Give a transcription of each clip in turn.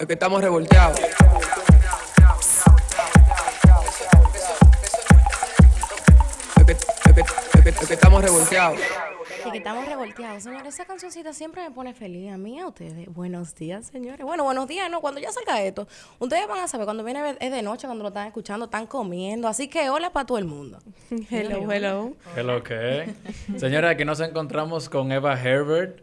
Es que estamos revolteados. Es que, es que- es que- es que estamos revolteados. Y que estamos revolteados. Señores, esa cancioncita siempre me pone feliz. A mí, a ustedes. Buenos días, señores. Bueno, buenos días, ¿no? Cuando ya salga esto, ustedes van a saber, cuando viene es de noche, cuando lo están escuchando, están comiendo. Así que hola para todo el mundo. Hello, hello. ¿Qué lo que? Señora, aquí nos encontramos con Eva Herbert,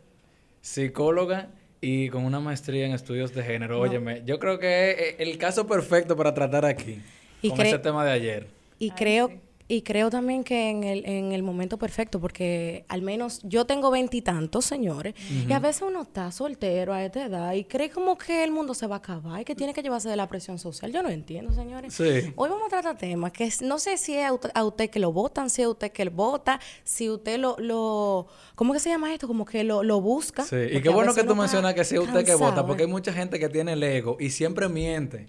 psicóloga y con una maestría en estudios de género. Óyeme, yo creo que es el caso perfecto para tratar aquí Y con ese tema de ayer. Y creo, y creo también que en el, en el momento perfecto, porque al menos yo tengo veintitantos, señores, y a veces uno está soltero a esta edad y cree como que el mundo se va a acabar y que tiene que llevarse de la presión social. Yo no entiendo, señores. Sí. Hoy vamos a tratar temas que no sé si es a usted, a usted que lo votan, si es a usted que lo vota, si usted lo, lo ¿cómo que se llama esto? Como que lo, lo busca. Sí, y qué bueno que tú mencionas que sea usted que vota, porque hay mucha gente que tiene el ego y siempre miente.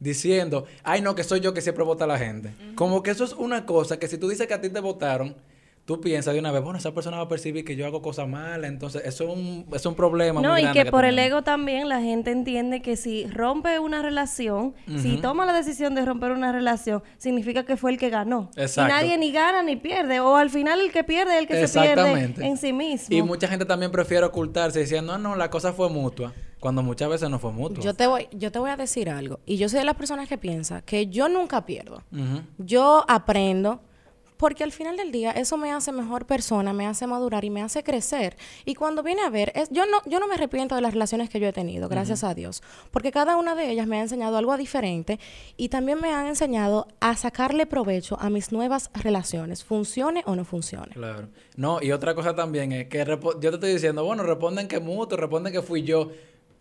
Diciendo, ay no, que soy yo que siempre vota a la gente. Como que eso es una cosa que si tú dices que a ti te votaron, tú piensas de una vez, bueno, esa persona va a percibir que yo hago cosas malas, entonces eso es un, es un problema. No, muy y grande que por el tenemos. ego también la gente entiende que si rompe una relación, si Ujú. toma la decisión de romper una relación, significa que fue el que ganó. Exacto. Y nadie ni gana ni pierde. O al final el que pierde es el que se pierde en sí mismo. Y mucha gente también prefiere ocultarse diciendo, no, no, la cosa fue mutua, cuando muchas veces no fue mutua. Yo te voy, yo te voy a decir algo. Y yo soy de las personas que piensa que yo nunca pierdo. Yo aprendo porque al final del día eso me hace mejor persona, me hace madurar y me hace crecer. Y cuando viene a ver, es, yo no yo no me arrepiento de las relaciones que yo he tenido, gracias a Dios, porque cada una de ellas me ha enseñado algo diferente y también me han enseñado a sacarle provecho a mis nuevas relaciones, funcione o no funcione. Claro. No, y otra cosa también es que yo te estoy diciendo, bueno, responden que mutuo, responden que fui yo,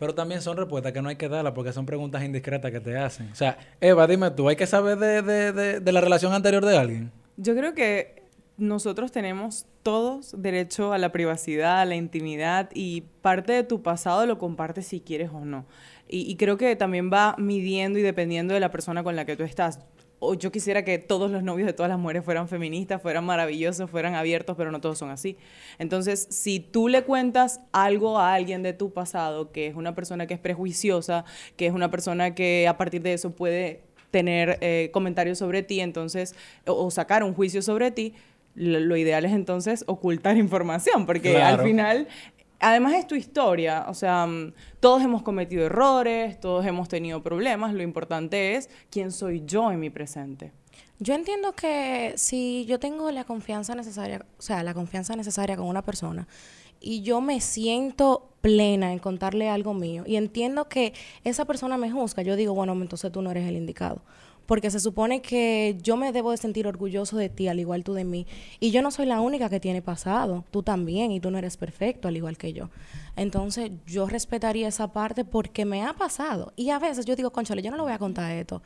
pero también son respuestas que no hay que darlas porque son preguntas indiscretas que te hacen. O sea, Eva, dime tú, ¿hay que saber de, de, de, la relación anterior de alguien? Yo creo que nosotros tenemos todos derecho a la privacidad, a la intimidad y parte de tu pasado lo compartes si quieres o no. Y, y creo que también va midiendo y dependiendo de la persona con la que tú estás. O yo quisiera que todos los novios de todas las mujeres fueran feministas, fueran maravillosos, fueran abiertos, pero no todos son así. Entonces, si tú le cuentas algo a alguien de tu pasado, que es una persona que es prejuiciosa, que es una persona que a partir de eso puede tener eh, comentarios sobre ti, entonces, o, o sacar un juicio sobre ti, lo, lo ideal es entonces ocultar información, porque Claro. al final, además es tu historia, o sea, mm, todos hemos cometido errores, todos hemos tenido problemas, lo importante es quién soy yo en mi presente. Yo entiendo que si yo tengo la confianza necesaria, o sea, la confianza necesaria con una persona y yo me siento plena en contarle algo mío y entiendo que esa persona me juzga, yo digo, bueno, entonces tú no eres el indicado. Porque se supone que yo me debo de sentir orgulloso de ti, al igual tú de mí. Y yo no soy la única que tiene pasado. Tú también, y tú no eres perfecto, al igual que yo. Entonces, yo respetaría esa parte porque me ha pasado. Y a veces yo digo, conchale, yo no le voy a contar esto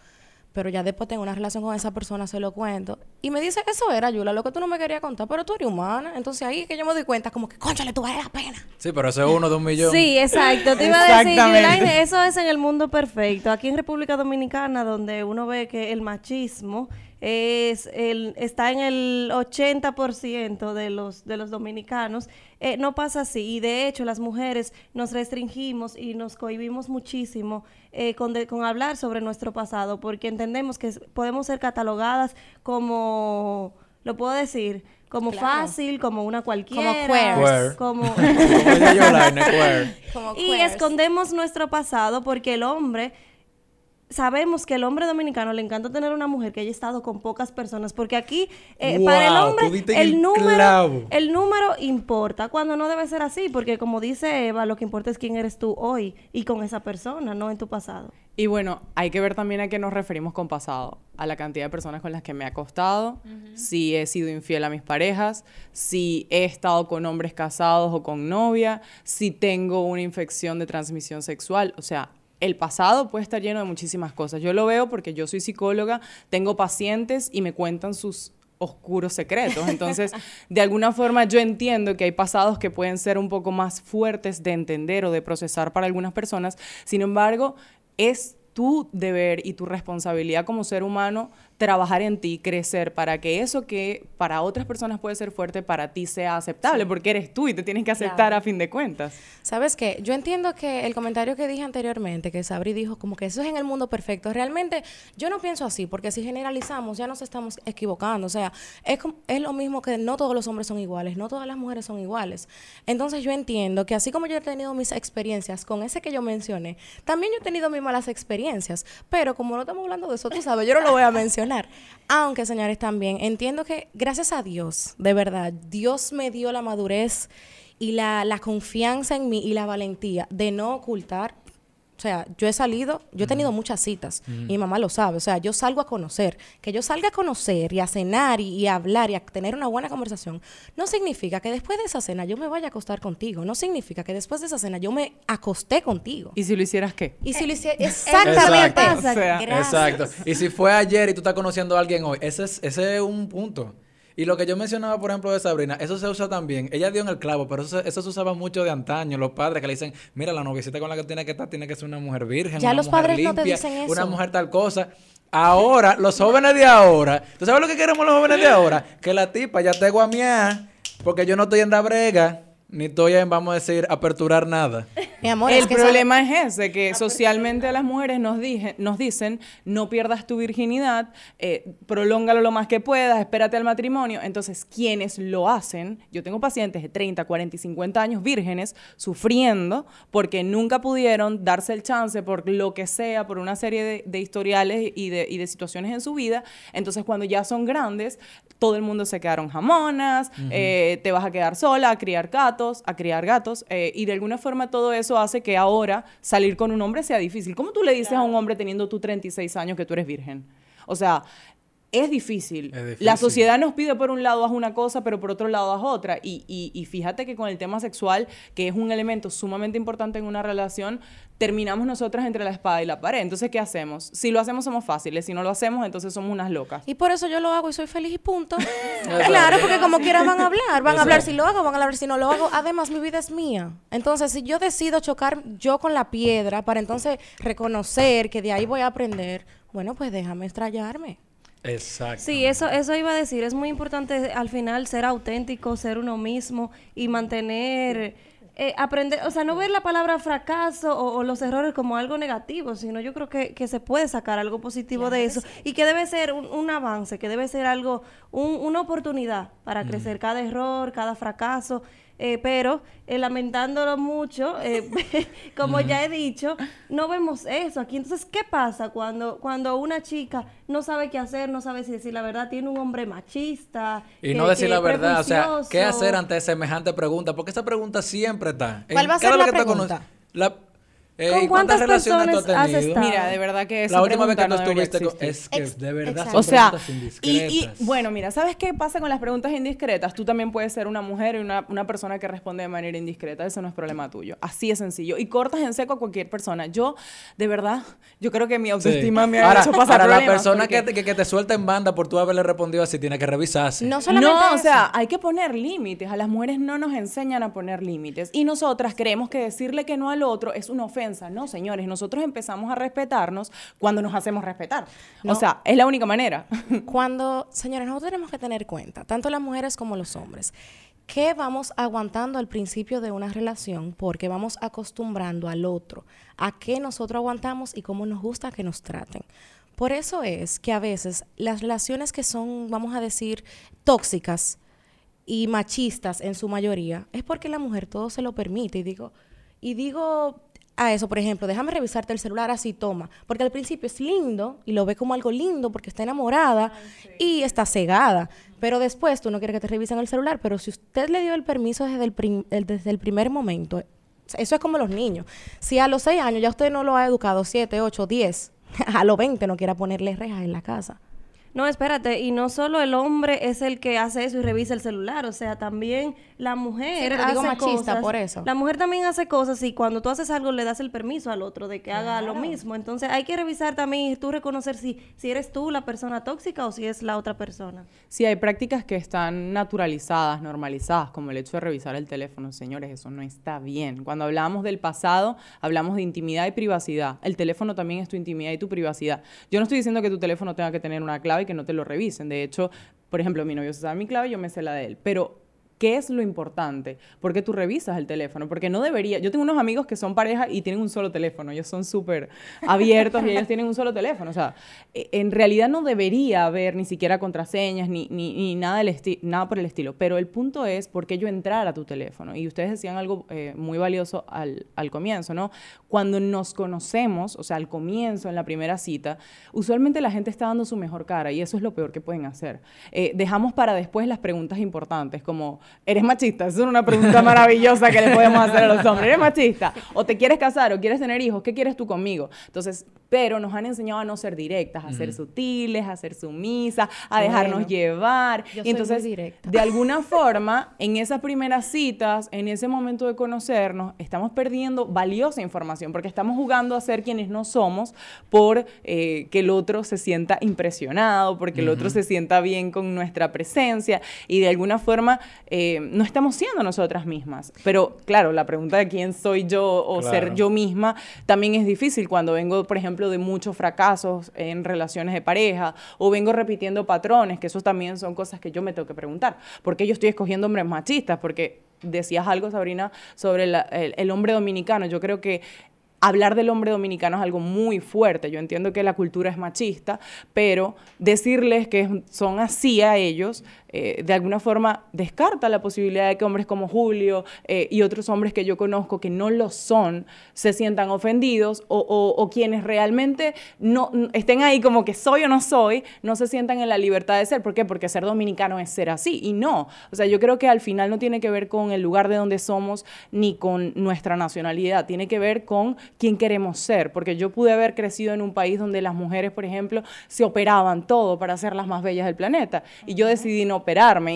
pero ya después tengo una relación con esa persona, se lo cuento. Y me dice, eso era, Yula, lo que tú no me querías contar, pero tú eres humana. Entonces ahí es que yo me doy cuenta, como que, conchale, tú vale la pena. Sí, pero eso es uno de un millón. Sí, exacto. Te iba a decir. Yulaine, eso es en el mundo perfecto. Aquí en República Dominicana, donde uno ve que el machismo es el, está en el 80% de los, de los dominicanos, eh, no pasa así. Y de hecho, las mujeres nos restringimos y nos cohibimos muchísimo eh, con, de- con hablar sobre nuestro pasado, porque entendemos que podemos ser catalogadas como, lo puedo decir, como Claro. fácil, como una cualquiera. queers. Queer. como- Como. Como y escondemos nuestro pasado porque el hombre sabemos que el hombre dominicano le encanta tener una mujer que haya estado con pocas personas porque aquí eh, para el hombre el el número clavo. el número importa cuando no debe ser así porque como dice Eva lo que importa es quién eres tú hoy y con esa persona no en tu pasado Y bueno, hay que ver también a qué nos referimos con pasado, a la cantidad de personas con las que me he acostado, si he sido infiel a mis parejas, si he estado con hombres casados o con novia, si tengo una infección de transmisión sexual, o sea, el pasado puede estar lleno de muchísimas cosas. Yo lo veo porque yo soy psicóloga, tengo pacientes y me cuentan sus oscuros secretos. Entonces, de alguna forma yo entiendo que hay pasados que pueden ser un poco más fuertes de entender o de procesar para algunas personas. Sin embargo, es tu deber y tu responsabilidad como ser humano trabajar en ti, crecer, para que eso que para otras personas puede ser fuerte, para ti sea aceptable, porque eres tú y te tienes que aceptar Claro. a fin de cuentas. ¿Sabes qué? Yo entiendo que el comentario que dije anteriormente, que Sabri dijo como que eso es en el mundo perfecto, realmente yo no pienso así, porque si generalizamos ya nos estamos equivocando. O sea, es, es lo mismo que no todos los hombres son iguales, no todas las mujeres son iguales. Entonces yo entiendo que así como yo he tenido mis experiencias con ese que yo mencioné, también yo he tenido mis malas experiencias, pero como no estamos hablando de eso, tú sabes, yo no lo voy a mencionar. Aunque, señores, también entiendo que gracias a Dios, de verdad, Dios me dio la madurez y la, la confianza en mí y la valentía de no ocultar. O sea, yo he salido, yo he tenido muchas citas y mi mamá lo sabe. O sea, yo salgo a conocer. Que yo salga a conocer y a cenar y, y a hablar y a tener una buena conversación no significa que después de esa cena yo me vaya a acostar contigo. No significa que después de esa cena yo me acosté contigo. ¿Y si lo hicieras qué? Y si lo hiciera... Exacto. Exactamente. O sea, Gracias. Exacto. Y si fue ayer y tú estás conociendo a alguien hoy, ese es, ese es un punto. Y lo que yo mencionaba, por ejemplo, de Sabrina, eso se usa también. Ella dio en el clavo, pero eso, se- eso se usaba mucho de antaño. Los padres que le dicen, mira, la noviecita con la que tiene que estar tiene que ser una mujer virgen, Ya una los mujer padres no te limpia, dicen eso. una mujer tal cosa. Ahora, los jóvenes de ahora, ¿tú sabes lo que queremos los jóvenes de ahora? Que la tipa ya te guamea, porque yo no estoy en la brega, ni estoy en, vamos a decir, aperturar nada. Mi amor, el es que problema es ese, que socialmente a las mujeres nos, dije- nos dicen, no pierdas tu virginidad, eh, prolóngalo lo más que puedas, espérate al matrimonio. Entonces, quienes lo hacen, yo tengo pacientes de 30, 40 y 50 años vírgenes sufriendo porque nunca pudieron darse el chance por lo que sea, por una serie de, de historiales y de, y de situaciones en su vida. Entonces, cuando ya son grandes, todo el mundo se quedaron jamonas, eh, te vas a quedar sola a criar gatos, a criar gatos, eh, y de alguna forma todo eso hace que ahora salir con un hombre sea difícil. ¿Cómo tú le dices a un hombre teniendo tú 36 años que tú eres virgen? O sea, es difícil. Es difícil. La sociedad nos pide por un lado haz una cosa, pero por otro lado haz otra. Y, y- y fíjate que con el tema sexual, que es un elemento sumamente importante en una relación, terminamos nosotras entre la espada y la pared. Entonces, ¿qué hacemos? Si lo hacemos, somos fáciles. Si no lo hacemos, entonces somos unas locas. Y por eso yo lo hago y soy feliz y punto. claro, porque como quiera van a hablar. Van a hablar si lo hago, van a hablar si no lo hago. Además, mi vida es mía. Entonces, si yo decido chocar yo con la piedra para entonces reconocer que de ahí voy a aprender, bueno, pues déjame estrellarme. Exacto. Sí, eso, eso iba a decir. Es muy importante al final ser auténtico, ser uno mismo y mantener, eh, aprender, o sea, no ver la palabra fracaso o, o los errores como algo negativo, sino yo creo que, que se puede sacar algo positivo de eso y que debe ser un, un avance, que debe ser algo, un- una oportunidad para crecer cada error, cada fracaso. Eh, pero eh, lamentándolo mucho, eh, como ya he dicho, no vemos eso aquí. Entonces, ¿qué pasa cuando, cuando una chica no sabe qué hacer, no sabe si decir la verdad, tiene un hombre machista? Y que- no decir que la verdad, o sea, ¿qué hacer ante semejante pregunta? Porque esa pregunta siempre está. ¿Cuál va a ser la pregunta? la- eh, ¿Con ¿y cuántas cuántas tú has personas has tenido? estado? Mira, de verdad que esa La última vez que tú no estuviste con... Es que de verdad exacto. son O sea, preguntas y, y, indiscretas. bueno, mira, ¿sabes qué pasa con las preguntas indiscretas? Tú también puedes ser una mujer y una, una persona que responde de manera indiscreta. Eso no es problema tuyo. Así es sencillo. Y cortas en seco a cualquier persona. Yo, de verdad, yo creo que mi Sí. autoestima me ha ahora, hecho pasar ahora, la persona que porque- te, que, que te suelta en banda por tú haberle respondido así tiene que revisarse. No solamente No, o eso. sea, hay que poner límites. A las mujeres no nos enseñan a poner límites. Y nosotras creemos que decirle que no al otro es una ofensa. No, señores, nosotros empezamos a respetarnos cuando nos hacemos respetar. No. O sea, es la única manera. Cuando, señores, nosotros tenemos que tener cuenta, tanto las mujeres como los hombres, que vamos aguantando al principio de una relación porque vamos acostumbrando al otro a qué nosotros aguantamos y cómo nos gusta que nos traten. Por eso es que a veces las relaciones que son, vamos a decir, tóxicas y machistas en su mayoría, es porque la mujer todo se lo permite. Y digo, y digo a eso, por ejemplo, déjame revisarte el celular así, toma. Porque al principio es lindo y lo ve como algo lindo porque está enamorada y está cegada. Pero después tú no quieres que te revisen el celular. Pero si usted le dio el permiso desde el, desde el primer momento, eso es como los niños. Si a los 6 años ya usted no lo ha educado, 7, 8, 10, a los 20 no quiera ponerle rejas en la casa. No, espérate, y no solo el hombre es el que hace eso y revisa el celular, o sea, también la mujer Sí, hace digo machista cosas. por eso. La mujer también hace cosas y cuando tú haces algo le das el permiso al otro de que haga lo mismo. Entonces hay que revisar también y tú reconocer si, si eres tú la persona tóxica o si es la otra persona. Sí, hay prácticas que están naturalizadas, normalizadas, como el hecho de revisar el teléfono. Señores, eso no está bien. Cuando hablamos del pasado, hablamos de intimidad y privacidad. El teléfono también es tu intimidad y tu privacidad. Yo no estoy diciendo que tu teléfono tenga que tener una clave y que no te lo revisen. De hecho, por ejemplo, mi novio se sabe mi clave, yo me sé la de él. Pero ¿Qué es lo importante? Porque tú revisas el teléfono, porque no debería. Yo tengo unos amigos que son pareja y tienen un solo teléfono, ellos son súper abiertos y ellos tienen un solo teléfono. O sea, e- en realidad no debería haber ni siquiera contraseñas ni, ni, ni nada, del nada por el estilo. Pero el punto es por qué yo entrar a tu teléfono. Y ustedes decían algo eh, muy valioso al, al comienzo, ¿no? Cuando nos conocemos, o sea, al comienzo, en la primera cita, usualmente la gente está dando su mejor cara y eso es lo peor que pueden hacer. Eh, dejamos para después las preguntas importantes, como, ¿eres machista? Es una pregunta maravillosa que le podemos hacer a los hombres. ¿Eres machista? ¿O te quieres casar? ¿O quieres tener hijos? ¿Qué quieres tú conmigo? Entonces, pero nos han enseñado a no ser directas, a ser sutiles, a ser sumisas, a dejarnos Bueno, llevar. yo y soy entonces, muy directa. de alguna forma, en esas primeras citas, en ese momento de conocernos, estamos perdiendo valiosa información porque estamos jugando a ser quienes no somos por eh, que el otro se sienta impresionado, porque el otro se sienta bien con nuestra presencia y de alguna forma eh, no estamos siendo nosotras mismas. Pero claro, la pregunta de quién soy yo o ser Claro. yo misma también es difícil cuando vengo, por ejemplo, de muchos fracasos en relaciones de pareja o vengo repitiendo patrones, que esos también son cosas que yo me tengo que preguntar. ¿Por qué yo estoy escogiendo hombres machistas? Porque decías algo, Sabrina, sobre el, el hombre dominicano. Yo creo que hablar del hombre dominicano es algo muy fuerte. Yo entiendo que la cultura es machista, pero decirles que son así a ellos, eh, de alguna forma descarta la posibilidad de que hombres como Julio eh, y otros hombres que yo conozco que no lo son, se sientan ofendidos o, o- o quienes realmente no estén ahí como que soy o no soy, no se sientan en la libertad de ser. ¿Por qué? Porque ser dominicano es ser así. Y no. O sea, yo creo que al final no tiene que ver con el lugar de donde somos ni con nuestra nacionalidad. Tiene que ver con quién queremos ser. Porque yo pude haber crecido en un país donde las mujeres, por ejemplo, se operaban todo para ser las más bellas del planeta. Y yo decidí no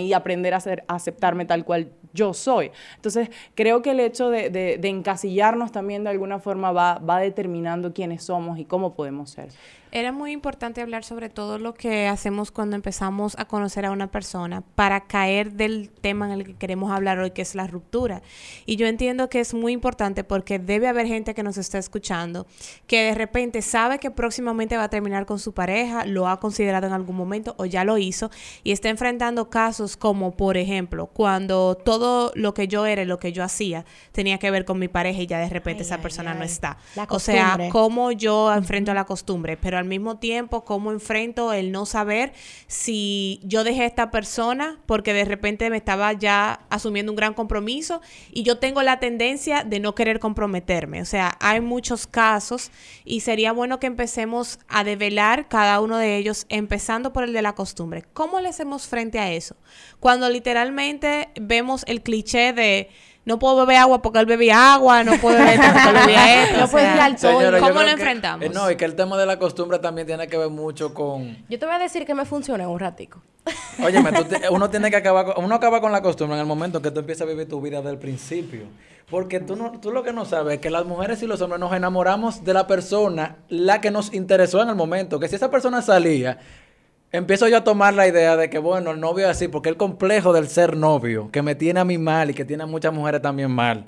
y aprender a, ser, aceptarme tal cual yo soy. Entonces, creo que el hecho de, encasillarnos también de alguna forma va determinando quiénes somos y cómo podemos ser. Era muy importante hablar sobre todo lo que hacemos cuando empezamos a conocer a una persona para caer del tema en el que queremos hablar hoy, que es la ruptura. Y yo entiendo que es muy importante porque debe haber gente que nos está escuchando que de repente sabe que próximamente va a terminar con su pareja, lo ha considerado en algún momento o ya lo hizo y está enfrentando casos como, por ejemplo, cuando todo lo que yo era y lo que yo hacía tenía que ver con mi pareja y ya de repente Ay, esa ay, persona no está. O sea, cómo yo enfrento la costumbre, pero al mismo tiempo cómo enfrento el no saber si yo dejé a esta persona porque de repente me estaba ya asumiendo un gran compromiso y yo tengo la tendencia de no querer comprometerme. O sea, hay muchos casos y sería bueno que empecemos a develar cada uno de ellos, empezando por el de la costumbre. ¿Cómo le hacemos frente a eso? Cuando literalmente vemos el cliché de no puedo beber agua porque él bebía agua, no puedo beber esto porque él bebía esto. No puedo ir al sol. ¿Cómo lo que- enfrentamos? eh, no, y que el tema de la costumbre también tiene que ver mucho con... Yo te voy a decir que me funciona un ratico. Óyeme, tú te- uno tiene que acabar con, uno acaba con la costumbre en el momento que tú empiezas a vivir tu vida del principio. Porque tú, no, tú lo que no sabes es que las mujeres y los hombres nos enamoramos de la persona, la que nos interesó en el momento. Que si esa persona salía, empiezo yo a tomar la idea de que, bueno, el novio es así, porque el complejo del ser novio, que me tiene a mí mal y que tiene a muchas mujeres también mal.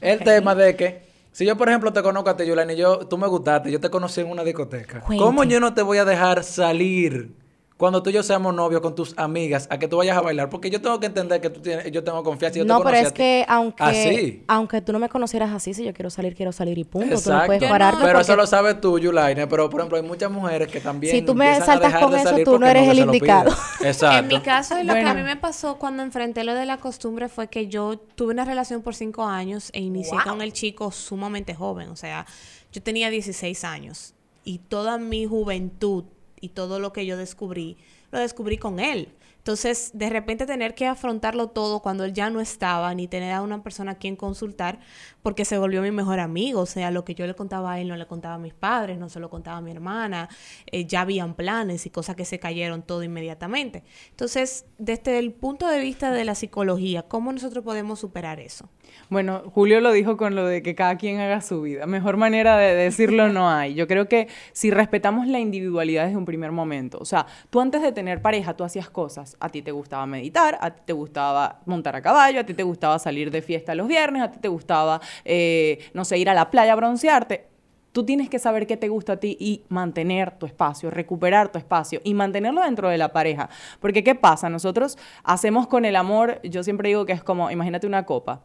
El tema de que, si yo, por ejemplo, te conozco a ti, Yulani, y yo, tú me gustaste, yo te conocí en una discoteca. Cuente. ¿Cómo yo no te voy a dejar salir cuando tú y yo seamos novios con tus amigas a que tú vayas a bailar? Porque yo tengo que entender que tú tienes, yo tengo confianza y yo te no, pero conocí es a ti que aunque, así. aunque tú no me conocieras así, si yo quiero salir, quiero salir y punto. Tú no Exacto. puedes pararme pero eso lo sabes tú, Yulaine. Pero, por ejemplo, hay muchas mujeres que también. Si tú me saltas con eso, tú no eres el indicado. Exacto. En mi caso, lo que a mí me pasó cuando enfrenté lo de la costumbre fue que yo tuve una relación por cinco años e inicié con el chico sumamente joven. O sea, yo tenía 16 años y toda mi juventud y todo lo que yo descubrí lo descubrí con él. Entonces, de repente tener que afrontarlo todo cuando él ya no estaba, ni tener a una persona a quien consultar, porque se volvió mi mejor amigo. O sea, lo que yo le contaba a él no le contaba a mis padres, no se lo contaba a mi hermana. eh, ya habían planes y cosas que se cayeron todo inmediatamente. Entonces, desde el punto de vista de la psicología, ¿cómo nosotros podemos superar eso? Bueno, Julio lo dijo con lo de que cada quien haga su vida. Mejor manera de decirlo no hay. Yo creo que si respetamos la individualidad desde un primer momento, o sea, tú antes de tener pareja, tú hacías cosas. A ti te gustaba meditar, a ti te gustaba montar a caballo, a ti te gustaba salir de fiesta los viernes, a ti te gustaba, eh, no sé, ir a la playa a broncearte. Tú tienes que saber qué te gusta a ti y mantener tu espacio, recuperar tu espacio y mantenerlo dentro de la pareja. Porque ¿qué pasa? Nosotros hacemos con el amor, yo siempre digo que es como, imagínate una copa.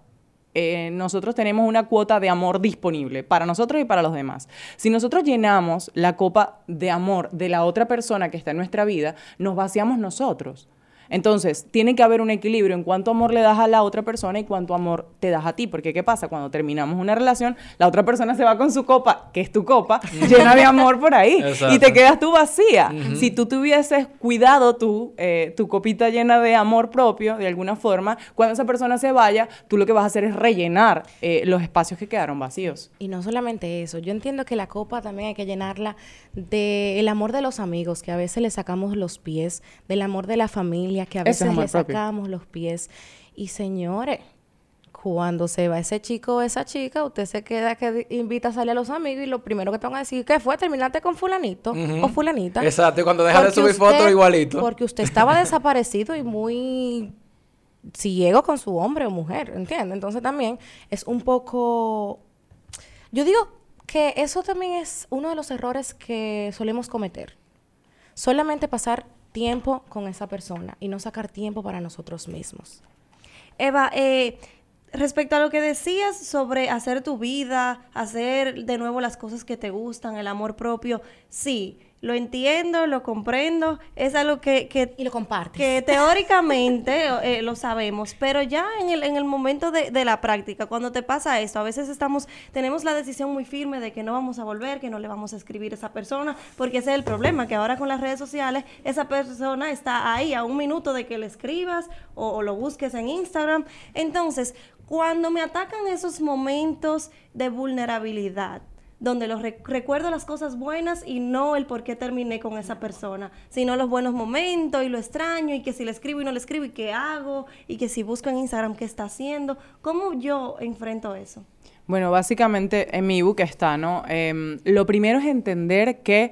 Eh, nosotros tenemos una cuota de amor disponible para nosotros y para los demás. Si nosotros llenamos la copa de amor de la otra persona que está en nuestra vida, nos vaciamos nosotros. Entonces, tiene que haber un equilibrio en cuánto amor le das a la otra persona y cuánto amor te das a ti. Porque, ¿qué pasa? Cuando terminamos una relación, la otra persona se va con su copa, que es tu copa, llena de amor por ahí. Y te quedas tú vacía. Si tú tuvieses cuidado tú, eh, tu copita llena de amor propio, de alguna forma, cuando esa persona se vaya, tú lo que vas a hacer es rellenar eh, los espacios que quedaron vacíos. Y no solamente eso, yo entiendo que la copa también hay que llenarla del amor de los amigos, que a veces le sacamos los pies, del amor de la familia, que a es veces le propio. sacamos los pies. Y señores, cuando se va ese chico o esa chica, usted se queda que invita a salir a los amigos y lo primero que te van a decir, ¿qué fue? ¿Terminaste con fulanito o fulanita? Exacto, y cuando deja de subir fotos igualito. Porque usted estaba desaparecido y muy ciego con su hombre o mujer, ¿entiende? Entonces también es un poco... Yo digo que eso también es uno de los errores que solemos cometer. Solamente pasar tiempo con esa persona y no sacar tiempo para nosotros mismos. Eva, eh, respecto a lo que decías sobre hacer tu vida, hacer de nuevo las cosas que te gustan, el amor propio, sí, lo entiendo, lo comprendo, es algo que, que Y lo compartes. que teóricamente eh, lo sabemos, pero ya en el, en el momento de, de la práctica, cuando te pasa esto, a veces estamos, tenemos la decisión muy firme de que no vamos a volver, que no le vamos a escribir a esa persona, porque ese es el problema, que ahora con las redes sociales esa persona está ahí a un minuto de que le escribas o, o lo busques en Instagram. Entonces, cuando me atacan esos momentos de vulnerabilidad, donde los rec- recuerdo las cosas buenas y no el por qué terminé con esa persona, sino los buenos momentos y lo extraño y que si le escribo y no le escribo y qué hago y que si busco en Instagram qué está haciendo, ¿cómo yo enfrento eso? Bueno, básicamente en mi ebook está, ¿no? Em, lo primero es entender que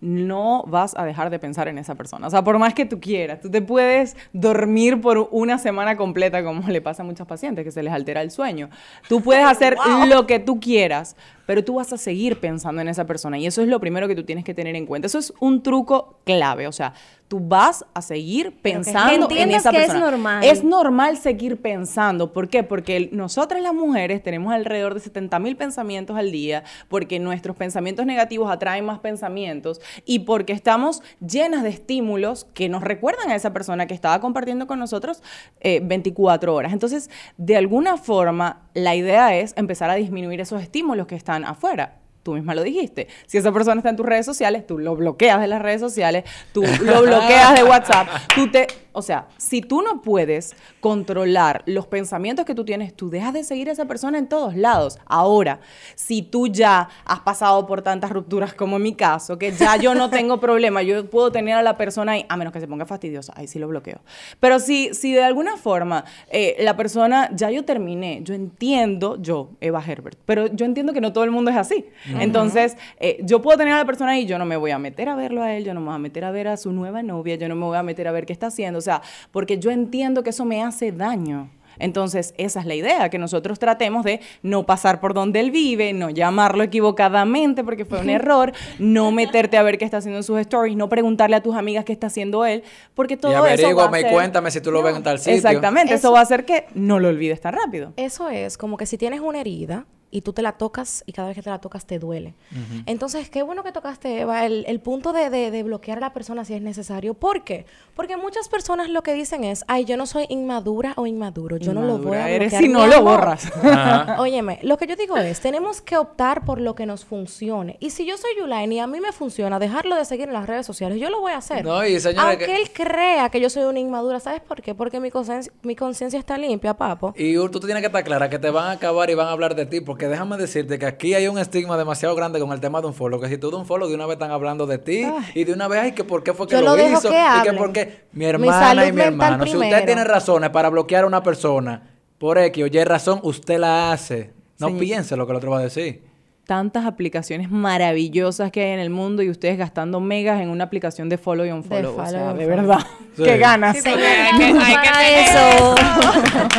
no vas a dejar de pensar en esa persona. O sea, por más que tú quieras, tú te puedes dormir por una semana completa, como le pasa a muchos pacientes, que se les altera el sueño. Tú puedes hacer lo que tú quieras, pero tú vas a seguir pensando en esa persona. Y eso es lo primero que tú tienes que tener en cuenta. Eso es un truco clave. O sea, tú vas a seguir pensando en esa que es persona. normal. Es normal seguir pensando. ¿Por qué? Porque nosotras las mujeres tenemos alrededor de 70 mil pensamientos al día, porque nuestros pensamientos negativos atraen más pensamientos y porque estamos llenas de estímulos que nos recuerdan a esa persona que estaba compartiendo con nosotros eh, 24 horas. Entonces, de alguna forma, la idea es empezar a disminuir esos estímulos que están afuera. Tú misma lo dijiste. Si esa persona está en tus redes sociales, tú lo bloqueas de las redes sociales, tú lo bloqueas de WhatsApp, tú te... O sea, si tú no puedes controlar los pensamientos que tú tienes, tú dejas de seguir a esa persona en todos lados. Ahora, si tú ya has pasado por tantas rupturas como en mi caso, que ya yo no tengo problema, yo puedo tener a la persona ahí, a menos que se ponga fastidiosa, ahí sí lo bloqueo. Pero si, si de alguna forma eh, la persona, ya yo terminé, yo entiendo, yo, Eva Herbert, pero yo entiendo que no todo el mundo es así. Entonces, eh, yo puedo tener a la persona ahí, yo no me voy a meter a verlo a él, yo no me voy a meter a ver a su nueva novia, yo no me voy a meter a ver qué está haciendo, o sea, porque yo entiendo que eso me hace daño. Entonces, esa es la idea, que nosotros tratemos de no pasar por donde él vive, no llamarlo equivocadamente porque fue un error, no meterte a ver qué está haciendo en sus stories, no preguntarle a tus amigas qué está haciendo él, porque todo y eso va a hacer- cuéntame si tú lo ves en tal sitio. Exactamente, eso, Eso- va a hacer que no lo olvides tan rápido. Eso es como que si tienes una herida, y tú te la tocas y cada vez que te la tocas te duele. Entonces, qué bueno que tocaste, Eva, el, el punto de, de- de bloquear a la persona si es necesario. ¿Por qué? Porque muchas personas lo que dicen es, ay, yo no soy inmadura o inmaduro, yo no lo voy a Inmadura eres bloquear. si no lo borras. Óyeme, lo que yo digo es, tenemos que optar por lo que nos funcione. Y si yo soy Yulaine y a mí me funciona dejarlo de seguir en las redes sociales, yo lo voy a hacer. No, y Aunque que- él crea que yo soy una inmadura, ¿sabes por qué? Porque mi conciencia mi conciencia está limpia, papo. Y tú tienes que estar clara que te van a acabar y van a hablar de ti, porque déjame decirte que aquí hay un estigma demasiado grande con el tema de un follow, que si tú de un follow de una vez están hablando de ti y de una vez, ay, que por qué fue que Yo lo, hizo que y que hablen. por qué mi hermana y mi hermano, si usted tiene razones para bloquear a una persona por X o Y razón, usted la hace. No Señor. piense lo que el otro va a decir. Tantas aplicaciones maravillosas que hay en el mundo y ustedes gastando megas en una aplicación de follow y un follow. O sea, de unfollow. verdad. Sí. Qué ganas. Sí, hay que, hay que Para tener eso.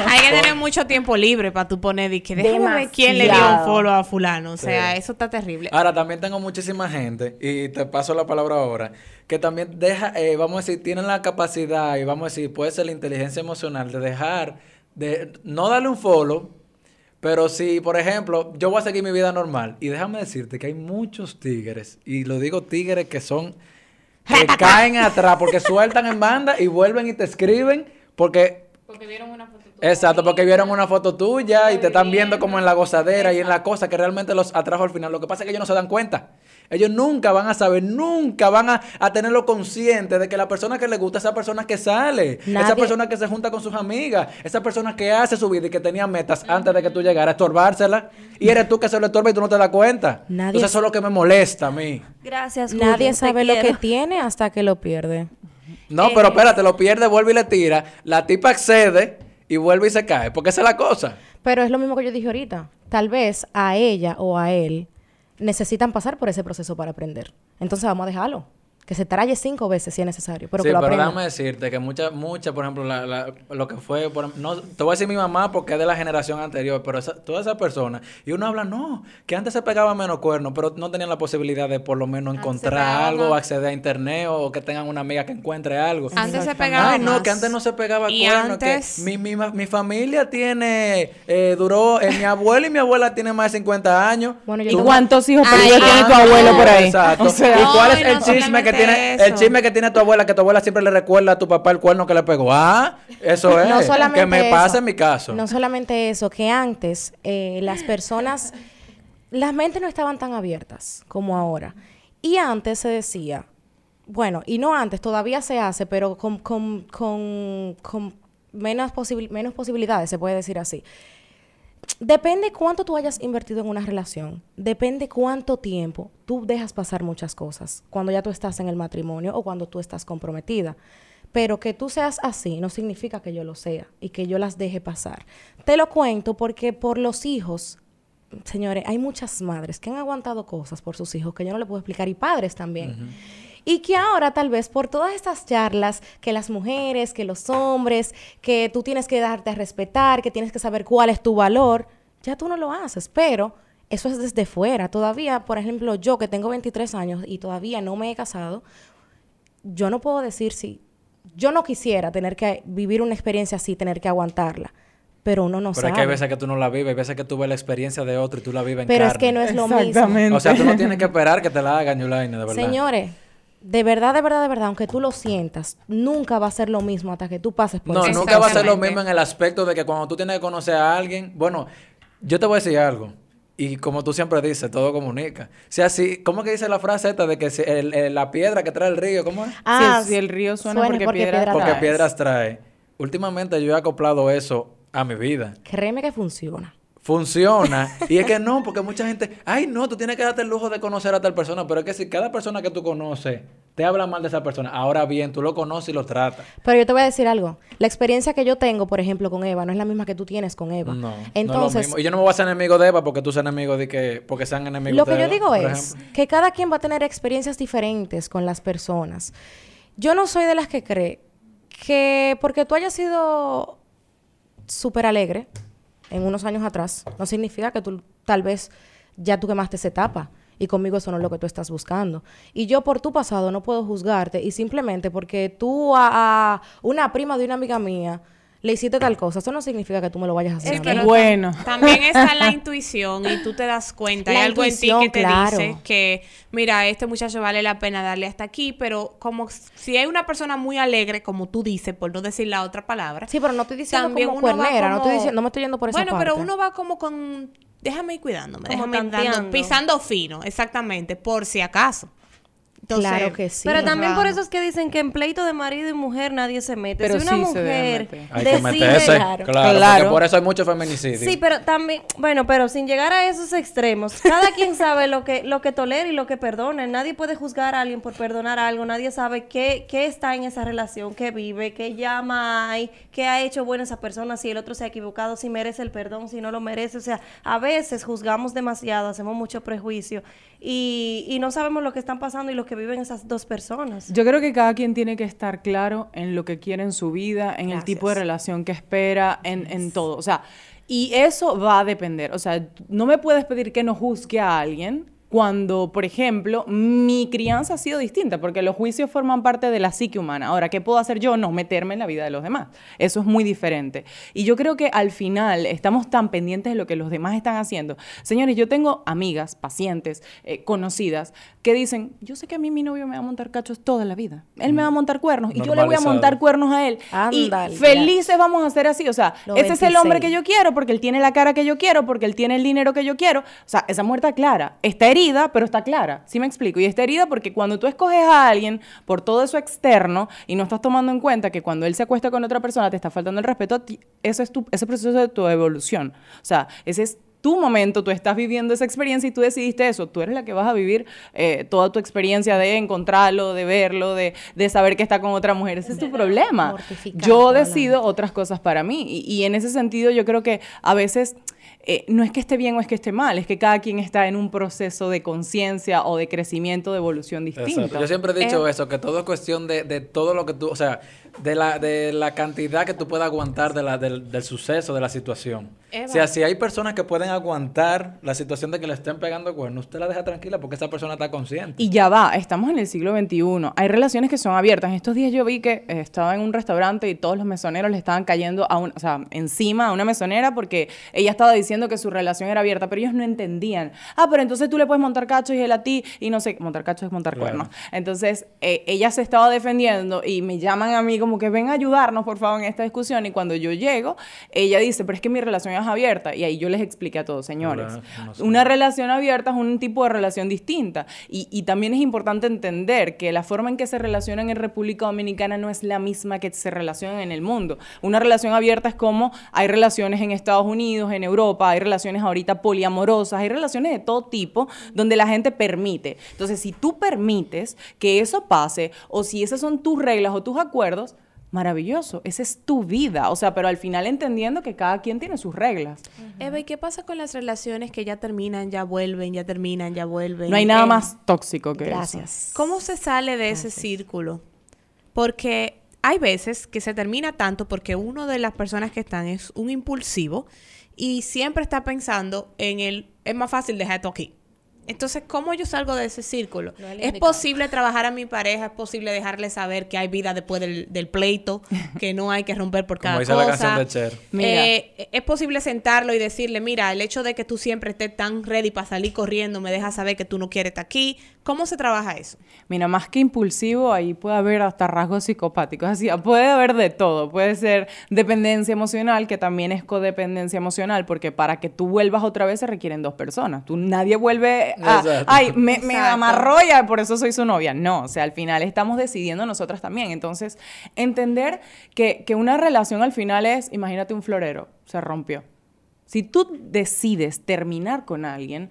Hay que tener mucho tiempo libre para tú poner y que déjame ver quién le dio un follow a fulano. O sea, Sí. eso está terrible. Ahora, también tengo muchísima gente, y te paso la palabra ahora, que también deja, eh, vamos a decir, tienen la capacidad, y vamos a decir, puede ser la inteligencia emocional de dejar, de no darle un follow, pero si, por ejemplo, yo voy a seguir mi vida normal, y déjame decirte que hay muchos tigres, y lo digo tigres que son, que caen atrás, porque sueltan en banda y vuelven y te escriben, porque Porque vieron una foto Exacto, porque vieron una foto tuya y te están viendo como en la gozadera y en la cosa que realmente los atrajo al final. Lo que pasa es que ellos no se dan cuenta. Ellos nunca van a saber, nunca van a, a tenerlo consciente de que la persona que le gusta, esa persona que sale, esa Nadie- persona que se junta con sus amigas, esa persona que hace su vida y que tenía metas antes de que tú llegaras, estorbársela. Y eres tú que se lo estorba y tú no te das cuenta. Nadie Entonces eso es lo que me molesta a mí. Gracias. Nadie Julio, te sabe lo que tiene hasta que lo pierde. No, pero espérate, lo pierde, vuelve y le tira. La tipa accede y vuelve y se cae. Porque esa es la cosa. Pero es lo mismo que yo dije ahorita. Tal vez a ella o a él necesitan pasar por ese proceso para aprender. Entonces vamos a dejarlo. Que se traye cinco veces si es necesario. Pero sí, que lo pero aprenda. déjame decirte que muchas, muchas, por ejemplo, la- la- lo que fue, por, no, te voy a decir mi mamá porque es de la generación anterior, pero esa, todas esas personas, y uno habla, no, que antes se pegaba menos cuernos, pero no tenían la posibilidad de por lo menos encontrar algo, acceder a internet o que tengan una amiga que encuentre algo. Antes se pegaba Ay, no, más. que antes no se pegaba Y cuernos, antes- que mi, mi, mi familia tiene, eh, duró, eh, mi abuelo y mi abuela tienen más de 50 años. Bueno, yo ¿Y cuántos hijos perdidos tiene tu ah, abuelo por ahí? Exacto. O sea, ¿Y cuál es No, el no chisme que tiene el chisme que tiene tu abuela que tu abuela siempre le recuerda a tu papá el cuerno que le pegó? Ah, eso es. No solamente que me eso. pasa en mi caso. No solamente eso, que antes eh, las personas, las mentes no estaban tan abiertas como ahora. Y antes se decía, bueno, y no antes, todavía se hace, pero con, con, con, con menos, posibil- menos posibilidades, se puede decir así. Depende cuánto tú hayas invertido en una relación, depende cuánto tiempo tú dejas pasar muchas cosas cuando ya tú estás en el matrimonio o cuando tú estás comprometida. Pero que tú seas así no significa que yo lo sea y que yo las deje pasar. Te lo cuento porque por los hijos, señores, hay muchas madres que han aguantado cosas por sus hijos que yo no le puedo explicar y padres también. Y que ahora tal vez por todas estas charlas, que las mujeres, que los hombres, que tú tienes que darte a respetar, que tienes que saber cuál es tu valor, ya tú no lo haces, pero eso es desde fuera. Todavía, por ejemplo, yo que tengo 23 años y todavía no me he casado, yo no puedo decir si yo no quisiera tener que vivir una experiencia así, tener que aguantarla, pero uno no pero sabe. es que hay veces que tú no la vives, hay veces que tú ves la experiencia de otro y tú la vives en pero es que no es lo mismo. Exactamente. O sea, tú no tienes que esperar que te la hagan, Yulaine, de verdad. Señores, de verdad, de verdad, de verdad, aunque tú lo sientas, nunca va a ser lo mismo hasta que tú pases por No, eso. nunca va a ser lo mismo en el aspecto de que cuando tú tienes que conocer a alguien, bueno, yo te voy a decir algo. Y como tú siempre dices, todo comunica. O sea, si, ¿cómo que dice la frase esta de que si el- el- la piedra que trae el río, ¿cómo es? Ah, si el río suena porque piedra Porque piedras trae. Últimamente yo he acoplado eso a mi vida. Créeme que funciona. Funciona. y es que no, porque mucha gente, ay no, tú tienes que darte el lujo de conocer a tal persona, pero es que si cada persona que tú conoces te habla mal de esa persona, ahora bien, tú lo conoces y lo tratas. Pero yo te voy a decir algo. La experiencia que yo tengo, por ejemplo, con Eva, no es la misma que tú tienes con Eva. No, no es lo Entonces, mismo. Y yo no me voy a hacer enemigo de Eva porque tú seas enemigo de que, porque sean enemigos Lo de que yo Eva, digo es ejemplo. que cada quien va a tener experiencias diferentes con las personas. Yo no soy de las que cree que porque tú hayas sido súper alegre en unos años atrás, no significa que tú tal vez ya tú quemaste esa etapa. Y conmigo eso no es lo que tú estás buscando. Y yo por tu pasado no puedo juzgarte. Y simplemente porque tú a, a una prima de una amiga mía le hiciste tal cosa, eso no significa que tú me lo vayas a hacer. Mí. pero Bueno. También está la intuición y tú te das cuenta. Hay La algo en ti que te claro. dice que, mira, este muchacho vale la pena darle hasta aquí, pero como si hay una persona muy alegre, como tú dices, por no decir la otra palabra. Sí, pero no estoy diciendo también como no, estoy diciendo, no me estoy yendo por esa Bueno, parte. pero uno va como con, déjame ir cuidándome, Como déjame ir dando- pisando fino, exactamente, por si acaso. Entonces, Claro que sí. Pero también por eso es que dicen que en pleito de marido y mujer nadie se mete. Pero si una sí se debe mujer meter. Hay que decide... meterse. Claro. Claro, Claro. porque por eso hay mucho feminicidio. Sí, pero también, bueno, pero sin llegar a esos extremos, cada quien sabe lo que, lo que tolera y lo que perdona. Nadie puede juzgar a alguien por perdonar algo, nadie sabe qué, qué está en esa relación, qué vive, qué llama hay, qué ha hecho bueno esa persona, si el otro se ha equivocado, si merece el perdón, si no lo merece. O sea, a veces juzgamos demasiado, hacemos mucho prejuicio y, y no sabemos lo que están pasando y lo que viven esas dos personas. Yo creo que cada quien tiene que estar claro en lo que quiere en su vida, en el tipo de relación que espera, en, en todo. O sea, y eso va a depender. O sea, no me puedes pedir que no juzgue a alguien cuando, por ejemplo, mi crianza ha sido distinta, porque los juicios forman parte de la psique humana. Ahora, ¿qué puedo hacer yo? No meterme en la vida de los demás. Eso es muy diferente. Y yo creo que al final estamos tan pendientes de lo que los demás están haciendo. Señores, yo tengo amigas, pacientes, eh, conocidas, que dicen, yo sé que a mí mi novio me va a montar cachos toda la vida. Él me va a montar cuernos y yo le voy a montar cuernos a él. Ándale, y ya. felices vamos a ser así. O sea, Los ese es el hombre 26. que yo quiero porque él tiene la cara que yo quiero, porque él tiene el dinero que yo quiero. O sea, esa muerte está clara. Está herida, pero está clara. ¿Sí me explico? Y está herida porque cuando tú escoges a alguien por todo eso externo y no estás tomando en cuenta que cuando él se acuesta con otra persona te está faltando el respeto, a ti, eso es tu, ese proceso de tu evolución. O sea, ese es tu momento, tú estás viviendo esa experiencia y tú decidiste eso. Tú eres la que vas a vivir eh, toda tu experiencia de encontrarlo, de verlo, de, de saber que está con otra mujer. Ese es tu problema. Yo decido otras cosas para mí. Y, y en ese sentido yo creo que a veces eh, no es que esté bien o es que esté mal, es que cada quien está en un proceso de conciencia o de crecimiento, de evolución distinto. Exacto. Yo siempre he dicho eso, que todo es cuestión de, de todo lo que tú, o sea, de la, de la cantidad que tú puedas aguantar de la, del, del suceso, de la situación. Eva. O sea, si hay personas que pueden aguantar la situación de que le estén pegando cuernos, usted la deja tranquila porque esa persona está consciente. Y ya va, estamos en el siglo XXI. Hay relaciones que son abiertas. En estos días yo vi que eh, estaba en un restaurante y todos los mesoneros le estaban cayendo a un, o sea, encima a una mesonera porque ella estaba diciendo que su relación era abierta, pero ellos no entendían. Ah, pero entonces tú le puedes montar cachos y él a ti y no sé, montar cachos es montar Claro. cuernos. Entonces, eh, ella se estaba defendiendo y me llaman a mí como que ven a ayudarnos, por favor, en esta discusión. Y cuando yo llego, ella dice, pero es que mi relación es abierta. Y ahí yo les expliqué a todos, señores, Claro, no sé. una relación abierta es un tipo de relación distinta. Y, y también es importante entender que la forma en que se relacionan en República Dominicana no es la misma que se relacionan en el mundo. Una relación abierta es como hay relaciones en Estados Unidos, en Europa, hay relaciones ahorita poliamorosas, hay relaciones de todo tipo donde la gente permite. Entonces, si tú permites que eso pase o si esas son tus reglas o tus acuerdos, maravilloso, esa es tu vida. O sea, pero al final entendiendo que cada quien tiene sus reglas. Eva, ¿y qué pasa con las relaciones que ya terminan, ya vuelven, ya terminan, ya vuelven? No hay nada Eh, más tóxico que eso. Gracias. ¿Cómo se sale de ese círculo? Porque hay veces que se termina tanto porque uno de las personas que están es un impulsivo y siempre está pensando en el, es más fácil dejar esto aquí. Entonces, ¿cómo yo salgo de ese círculo? No es el ¿Es indicado. posible trabajar a mi pareja? ¿Es posible dejarle saber que hay vida después del, del pleito? Que no hay que romper por Como cada la cosa. canción de Cher. Mira. Eh, es posible sentarlo y decirle, mira, el hecho de que tú siempre estés tan ready para salir corriendo me deja saber que tú no quieres estar aquí. ¿Cómo se trabaja eso? Mira, más que impulsivo, ahí puede haber hasta rasgos psicopáticos. Así, puede haber de todo. Puede ser dependencia emocional, que también es codependencia emocional, porque para que tú vuelvas otra vez se requieren dos personas. Tú nadie vuelve a, Exacto. ay, me, me amarró y por eso soy su novia. No, o sea, al final estamos decidiendo nosotras también. Entonces, entender que, que una relación al final es, imagínate un florero, se rompió. Si tú decides terminar con alguien,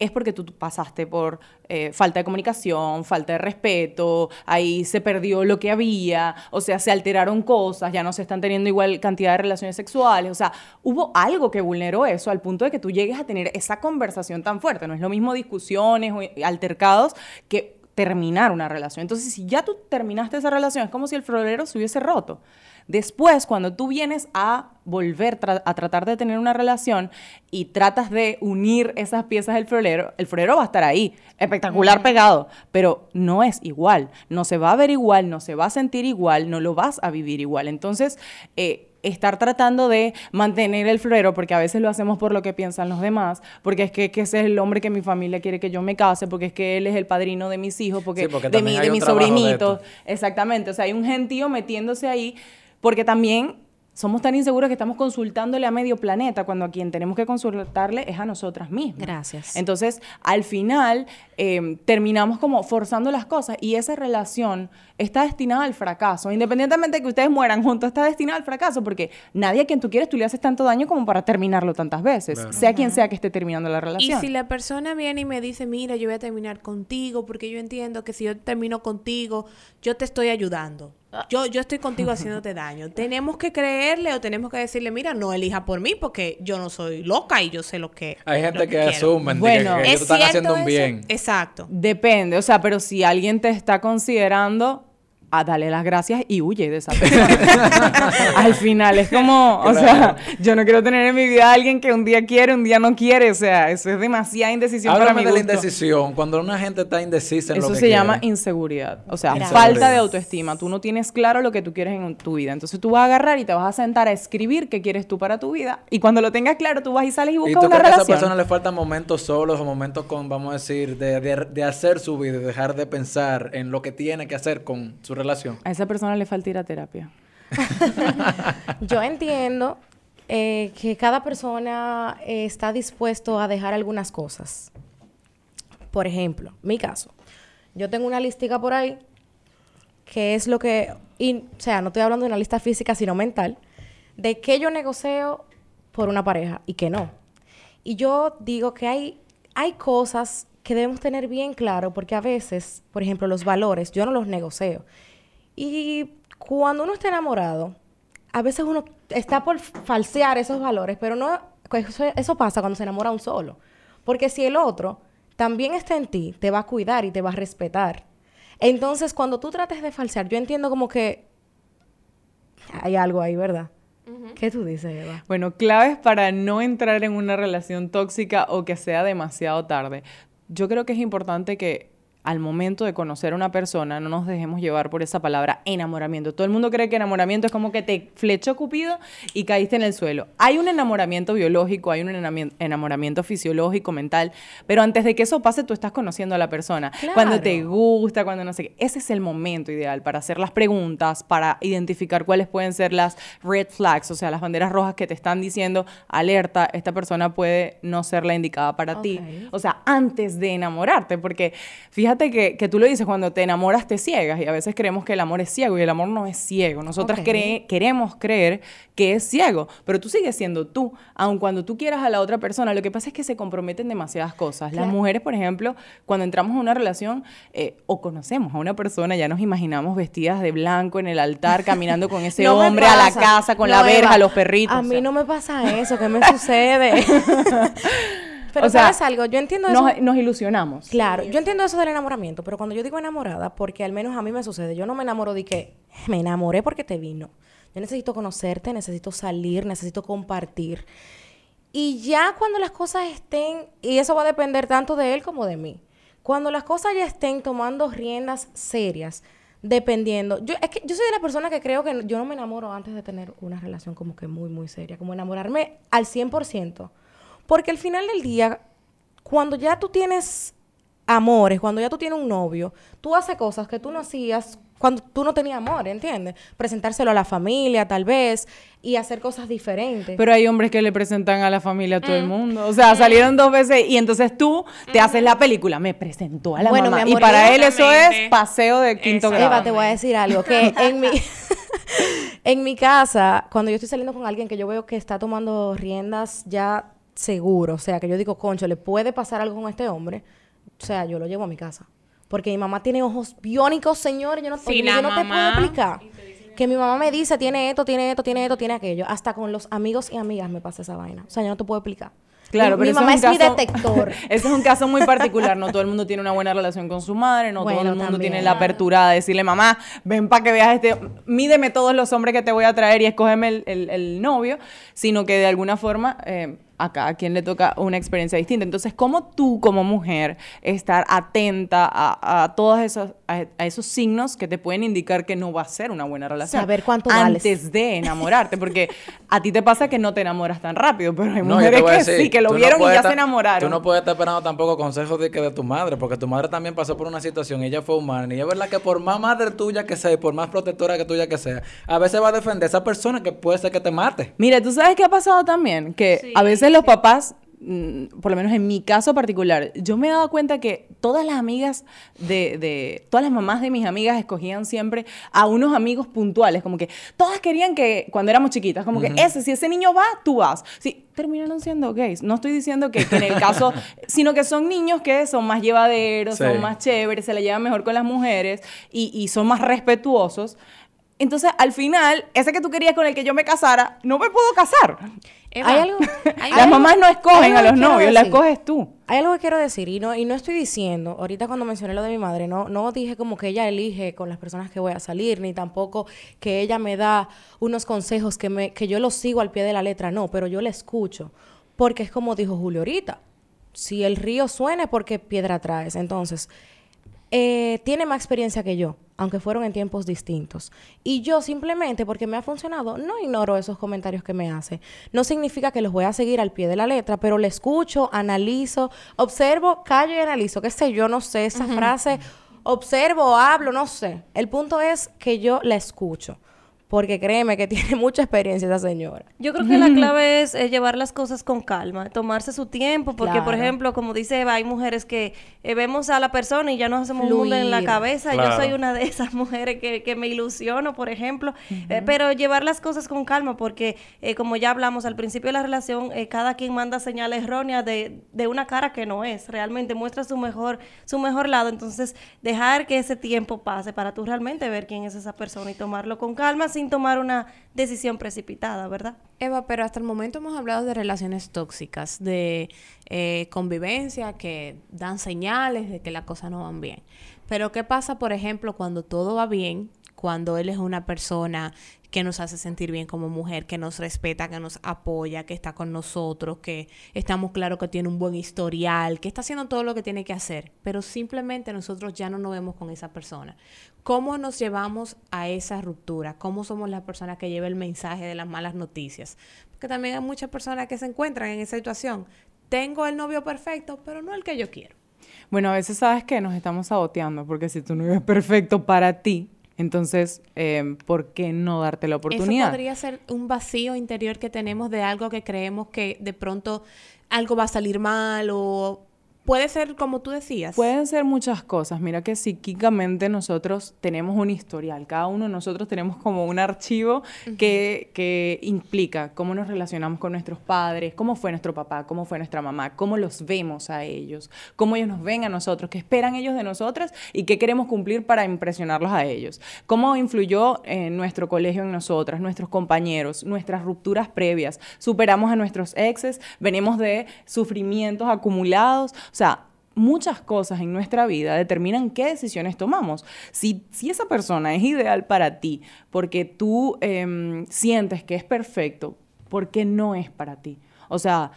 es porque tú pasaste por eh, falta de comunicación, falta de respeto, ahí se perdió lo que había, o sea, se alteraron cosas, ya no se están teniendo igual cantidad de relaciones sexuales, o sea, hubo algo que vulneró eso al punto de que tú llegues a tener esa conversación tan fuerte. No es lo mismo discusiones o altercados que terminar una relación. Entonces, si ya tú terminaste esa relación, es como si el florero se hubiese roto. Después, cuando tú vienes a volver tra- a tratar de tener una relación y tratas de unir esas piezas del florero, el florero va a estar ahí, espectacular pegado, pero no es igual, no se va a ver igual, no se va a sentir igual, no lo vas a vivir igual. Entonces, eh, estar tratando de mantener el florero, porque a veces lo hacemos por lo que piensan los demás, porque es que, que ese es el hombre que mi familia quiere que yo me case, porque es que él es el padrino de mis hijos, porque, Sí, porque de, mi, de mis sobrinitos. Exactamente, o sea, hay un gentío metiéndose ahí, porque también somos tan inseguros que estamos consultándole a medio planeta, cuando a quien tenemos que consultarle es a nosotras mismas. Gracias. Entonces, al final, eh, terminamos como forzando las cosas y esa relación está destinada al fracaso. Independientemente de que ustedes mueran juntos, está destinada al fracaso porque nadie a quien tú quieres tú le haces tanto daño como para terminarlo tantas veces, Claro. sea quien sea que esté terminando la Y relación. si la persona viene y me dice, mira, yo voy a terminar contigo, porque yo entiendo que si yo termino contigo, yo te estoy ayudando. Yo, yo estoy contigo haciéndote daño. Tenemos que creerle o tenemos que decirle, mira, no elija por mí porque yo no soy loca y yo sé lo que. Hay gente que, quiero". asumen de Bueno, que, que ellos ¿Es están cierto haciendo un bien. Exacto. Depende, o sea, pero si alguien te está considerando, a darle las gracias y huye de esa persona. Al final es como, o sea, yo no quiero tener en mi vida a alguien que un día quiere, un día no quiere, o sea, eso es demasiada indecisión para Háblame mi de la indecisión. Cuando una gente está indecisa en Eso lo que se llama quiere. inseguridad, o sea, falta de autoestima. Tú no tienes claro lo que tú quieres en tu vida. Entonces tú vas a agarrar y te vas a sentar a escribir qué quieres tú para tu vida. Y cuando lo tengas claro, tú vas y sales y ¿Y buscas tú una crees que a esa relación. persona le faltan momentos solos o momentos con, vamos a decir, de, de- de hacer su vida y dejar de pensar en lo que tiene que hacer con su relación? A esa persona le falta ir a terapia. Yo entiendo eh, que cada persona eh, está dispuesto a dejar algunas cosas. Por ejemplo, mi caso. Yo tengo una listica por ahí que es lo que, y, o sea, no estoy hablando de una lista física, sino mental, de que yo negocio por una pareja y que no. Y yo digo que hay, hay cosas que debemos tener bien claro, porque a veces, por ejemplo, los valores, yo no los negocio. Y cuando uno está enamorado, a veces uno está por falsear esos valores, pero no, eso, eso pasa cuando se enamora un solo. Porque si el otro también está en ti, te va a cuidar y te va a respetar. Entonces, cuando tú trates de falsear, yo entiendo como que hay algo ahí, ¿verdad? ¿Qué tú dices, Eva? Bueno, claves para no entrar en una relación tóxica o que sea demasiado tarde. Yo creo que es importante que al momento de conocer a una persona no nos dejemos llevar por esa palabra enamoramiento. Todo el mundo cree que enamoramiento es como que te flechó Cupido y caíste en el suelo. Hay un enamoramiento biológico, hay un enamoramiento, fisiológico, mental, pero antes de que eso pase tú estás conociendo a la persona. Cuando te gusta, cuando no sé qué. Ese es el momento ideal para hacer las preguntas, para identificar cuáles pueden ser las red flags, o sea, las banderas rojas que te están diciendo, alerta, esta persona puede no ser la indicada para ti. O sea, antes de enamorarte, porque fíjate que, que tú lo dices, cuando te enamoras te ciegas y a veces creemos que el amor es ciego y el amor no es ciego. Nosotras Ok. cree- queremos creer que es ciego, pero tú sigues siendo tú, aun cuando tú quieras a la otra persona. Lo que pasa es que se comprometen demasiadas cosas. Las Claro. mujeres, por ejemplo, cuando entramos a una relación eh, o conocemos a una persona, ya nos imaginamos vestidas de blanco en el altar, caminando con ese No hombre a la casa, con No, la verja, Eva, los perritos. A o mí sea. no me pasa eso, ¿qué me sucede? pero O sea, ¿sabes algo? Yo entiendo eso. nos, nos ilusionamos. Claro, yo entiendo eso del enamoramiento, pero cuando yo digo enamorada, porque al menos a mí me sucede, yo no me enamoro de que me enamoré porque te vi, no. Yo necesito conocerte, necesito salir, necesito compartir. Y ya cuando las cosas estén, y eso va a depender tanto de él como de mí, cuando las cosas ya estén tomando riendas serias, dependiendo, yo es que yo soy de la persona que creo que yo no me enamoro antes de tener una relación como que muy, muy seria, como enamorarme al 100%, porque al final del día, cuando ya tú tienes amores, cuando ya tú tienes un novio, tú haces cosas que tú no hacías cuando tú no tenías amor, ¿entiendes? Presentárselo a la familia, tal vez, y hacer cosas diferentes. Pero hay hombres que le presentan a la familia a todo el mundo. O sea, salieron dos veces y entonces tú te haces la película. Me presentó a la Bueno, mamá. Y para él eso es paseo de quinto grado. Eva, te voy a decir algo, que en mi, en mi casa, cuando yo estoy saliendo con alguien que yo veo que está tomando riendas ya seguro, o sea, que yo digo, concho, le puede pasar algo con este hombre, o sea, yo lo llevo a mi casa. Porque mi mamá tiene ojos biónicos, señores, yo no, Sí, yo no te puedo explicar. Que mi mamá me dice, tiene esto, tiene esto, tiene esto, tiene aquello. Hasta con los amigos y amigas me pasa esa vaina. O sea, yo no te puedo explicar. Claro, mi, pero mi mamá es, mi detector. Ese es un caso muy particular. No todo el mundo tiene una buena relación con su madre, no todo el mundo también. tiene la apertura de decirle, mamá, ven para que veas este, mídeme todos los hombres que te voy a traer y escógeme el, el- el novio, sino que de alguna forma eh, a cada quien le toca una experiencia distinta. Entonces, ¿cómo tú como mujer estar atenta a, a todos esos, a, a esos signos que te pueden indicar que no va a ser una buena relación? Saber cuánto vales. Antes de enamorarte, porque a ti te pasa que no te enamoras tan rápido, pero hay mujeres que decir, sí, que lo no vieron y ya estar- se enamoraron. Tú no puedes estar esperando tampoco consejos de, que de tu madre, porque tu madre también pasó por una situación y ella fue humana. Y es verdad que por más madre tuya que sea y por más protectora que tuya que sea, a veces va a defender a esa persona que puede ser que te mate. Mira, ¿tú sabes qué ha pasado también? Que a veces los papás, mm, por lo menos en mi caso particular, yo me he dado cuenta que todas las amigas de, de- todas las mamás de mis amigas escogían siempre a unos amigos puntuales, como que todas querían que, cuando éramos chiquitas, como que ese, si ese niño va, tú vas. Sí, terminaron siendo gays. No estoy diciendo que, que en el caso, sino que son niños que son más llevaderos, Sí. son más chéveres, se la llevan mejor con las mujeres y, y son más respetuosos. Entonces, al final, ese que tú querías con el que yo me casara, no me puedo casar. Eva, Hay algo- hay Las algo- mamás no escogen a los novios, la decir. escoges tú. Hay algo que quiero decir y no, y no estoy diciendo, ahorita cuando mencioné lo de mi madre, no, no dije como que ella elige con las personas que voy a salir, ni tampoco que ella me da unos consejos que, me, que yo los sigo al pie de la letra, no, pero yo la escucho, porque es como dijo Julio ahorita, si el río suena es porque piedra traes, entonces, eh, tiene más experiencia que yo, aunque fueron en tiempos distintos. Y yo simplemente, porque me ha funcionado, no ignoro esos comentarios que me hace. No significa que los voy a seguir al pie de la letra, pero le escucho, analizo, observo, callo y analizo. Qué sé yo, no sé, esa frase, observo, hablo, no sé. El punto es que yo la escucho. Porque créeme que tiene mucha experiencia esa señora. Yo creo que la clave es eh, llevar las cosas con calma, tomarse su tiempo, porque por ejemplo, como dice Eva, hay mujeres que eh, vemos a la persona y ya nos hacemos un mundo en la Fluir. cabeza. Yo soy una de esas mujeres que, que me ilusiono, por ejemplo, Eh, pero llevar las cosas con calma, porque eh, como ya hablamos al principio de la relación, eh, cada quien manda señales erróneas de, de una cara que no es, realmente muestra su mejor, su mejor lado, entonces dejar que ese tiempo pase para tú realmente ver quién es esa persona y tomarlo con calma sin tomar una decisión precipitada, ¿verdad? Eva, pero hasta el momento hemos hablado de relaciones tóxicas, de eh, convivencia que dan señales de que las cosas no van bien. Pero ¿qué pasa, por ejemplo, cuando todo va bien? Cuando él es una persona que nos hace sentir bien como mujer, que nos respeta, que nos apoya, que está con nosotros, que estamos claros que tiene un buen historial, que está haciendo todo lo que tiene que hacer, pero simplemente nosotros ya no nos vemos con esa persona. ¿Cómo nos llevamos a esa ruptura? ¿Cómo somos las personas que llevan el mensaje de las malas noticias? Porque también hay muchas personas que se encuentran en esa situación. Tengo el novio perfecto, pero no el que yo quiero. Bueno, a veces sabes que nos estamos saboteando, porque si tu novio es perfecto para ti, entonces, eh, ¿por qué no darte la Eso oportunidad? podría ser un vacío interior que tenemos de algo que creemos que de pronto algo va a salir mal o puede ser como tú decías. Pueden ser muchas cosas. Mira que psíquicamente nosotros tenemos un historial. Cada uno de nosotros tenemos como un archivo que, que implica cómo nos relacionamos con nuestros padres, cómo fue nuestro papá, cómo fue nuestra mamá, cómo los vemos a ellos, cómo ellos nos ven a nosotros, qué esperan ellos de nosotras y qué queremos cumplir para impresionarlos a ellos. Cómo influyó en nuestro colegio en nosotras, nuestros compañeros, nuestras rupturas previas. Superamos a nuestros exes, venimos de sufrimientos acumulados. O sea, muchas cosas en nuestra vida determinan qué decisiones tomamos. Si, si esa persona es ideal para ti porque tú em, sientes que es perfecto, ¿por qué no es para ti? O sea,